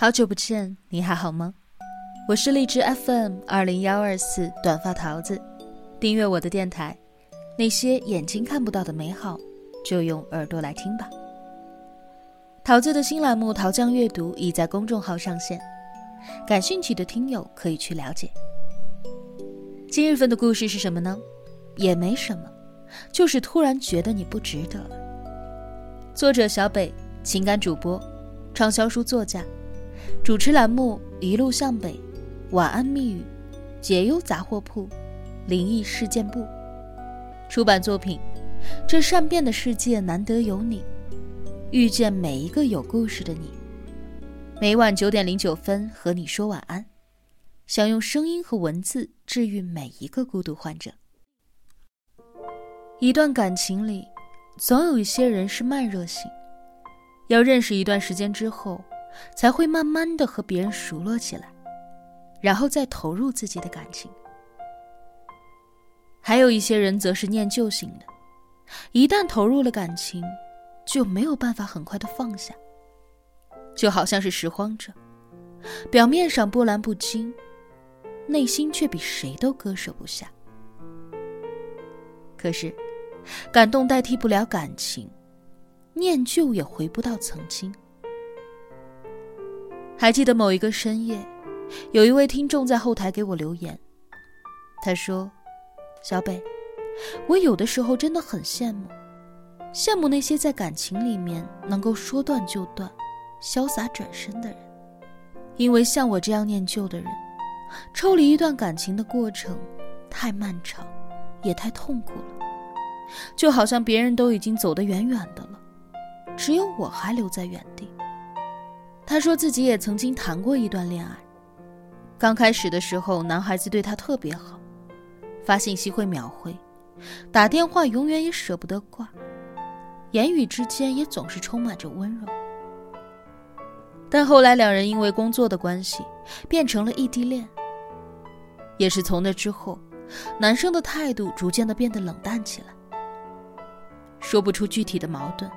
好久不见，你还好吗？我是荔枝 FM 二零幺二四短发桃子，订阅我的电台，那些眼睛看不到的美好，就用耳朵来听吧。桃子的新栏目《桃酱阅读》已在公众号上线，感兴趣的听友可以去了解。今日份的故事是什么呢？也没什么，就是突然觉得你不值得。作者小北，情感主播，畅销书作家。主持栏目《一路向北》，晚安密语，解忧杂货铺，灵异事件部。出版作品：这善变的世界难得有你，遇见每一个有故事的你。每晚九点零九分和你说晚安，想用声音和文字治愈每一个孤独患者。一段感情里，总有一些人是慢热型，要认识一段时间之后。才会慢慢的和别人熟络起来，然后再投入自己的感情。还有一些人则是念旧型的，一旦投入了感情，就没有办法很快的放下，就好像是拾荒者，表面上波澜不惊，内心却比谁都割舍不下。可是，感动代替不了感情，念旧也回不到曾经。还记得某一个深夜，有一位听众在后台给我留言。他说：“小北，我有的时候真的很羡慕，羡慕那些在感情里面能够说断就断、潇洒转身的人。因为像我这样念旧的人，抽离一段感情的过程太漫长，也太痛苦了。就好像别人都已经走得远远的了，只有我还留在原地。”他说自己也曾经谈过一段恋爱，刚开始的时候，男孩子对他特别好，发信息会秒回，打电话永远也舍不得挂，言语之间也总是充满着温柔。但后来两人因为工作的关系，变成了异地恋。也是从那之后，男生的态度逐渐的变得冷淡起来，说不出具体的矛盾，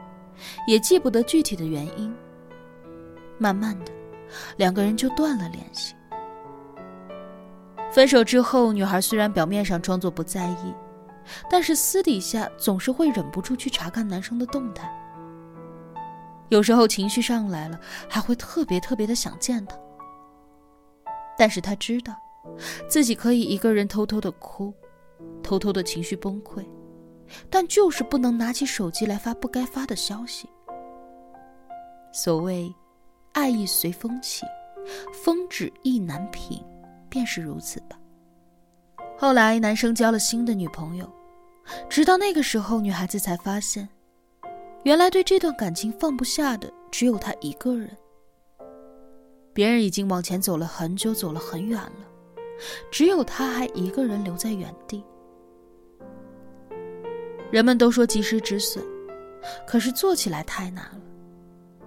也记不得具体的原因。慢慢的，两个人就断了联系。分手之后，女孩虽然表面上装作不在意，但是私底下总是会忍不住去查看男生的动态。有时候情绪上来了，还会特别特别的想见他。但是她知道，自己可以一个人偷偷的哭，偷偷的情绪崩溃，但就是不能拿起手机来发不该发的消息。所谓。爱意随风起，风止意难平，便是如此吧。后来，男生交了新的女朋友，直到那个时候，女孩子才发现，原来对这段感情放不下的只有他一个人。别人已经往前走了很久，走了很远了，只有他还一个人留在原地。人们都说及时止损，可是做起来太难了。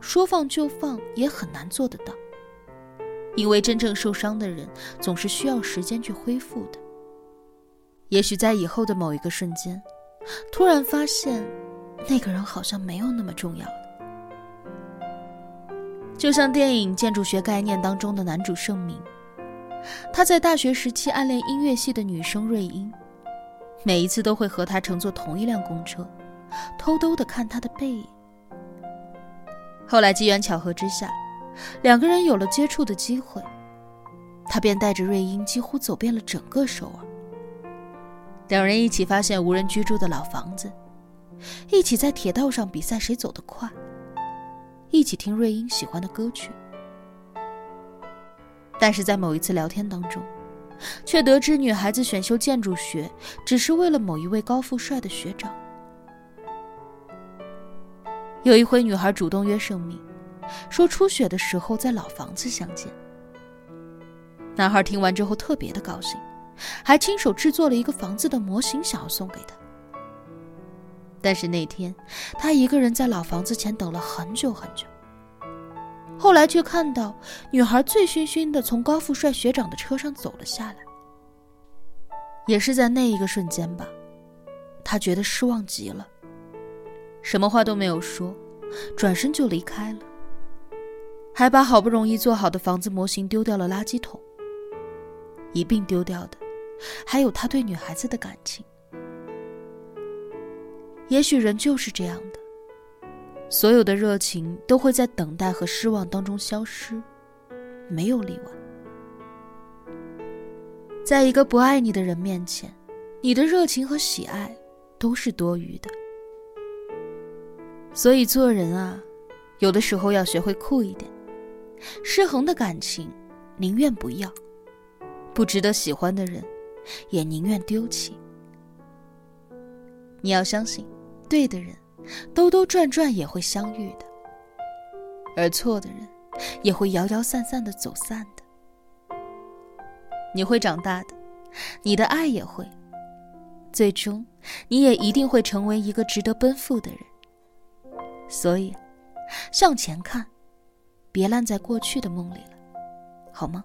说放就放也很难做得到，因为真正受伤的人总是需要时间去恢复的。也许在以后的某一个瞬间，突然发现那个人好像没有那么重要了。就像电影《建筑学概念》当中的男主盛明，他在大学时期暗恋音乐系的女生瑞英，每一次都会和她乘坐同一辆公车，偷偷的看她的背影。后来机缘巧合之下，两个人有了接触的机会，他便带着瑞英几乎走遍了整个首尔。两人一起发现无人居住的老房子，一起在铁道上比赛谁走得快，一起听瑞英喜欢的歌曲。但是在某一次聊天当中，却得知女孩子选修建筑学只是为了某一位高富帅的学长。有一回，女孩主动约盛明，说初雪的时候在老房子相见。男孩听完之后特别的高兴，还亲手制作了一个房子的模型，想要送给她。但是那天，他一个人在老房子前等了很久很久。后来却看到女孩醉醺醺的从高富帅学长的车上走了下来。也是在那一个瞬间吧，他觉得失望极了。什么话都没有说，转身就离开了。还把好不容易做好的房子模型丢掉了垃圾桶。一并丢掉的，还有他对女孩子的感情。也许人就是这样的，所有的热情都会在等待和失望当中消失，没有例外。在一个不爱你的人面前，你的热情和喜爱都是多余的。所以做人啊，有的时候要学会酷一点，失衡的感情宁愿不要，不值得喜欢的人也宁愿丢弃。你要相信，对的人兜兜转转也会相遇的，而错的人也会摇摇散散的走散的。你会长大的，你的爱也会，最终你也一定会成为一个值得奔赴的人。所以，向前看，别烂在过去的梦里了，好吗？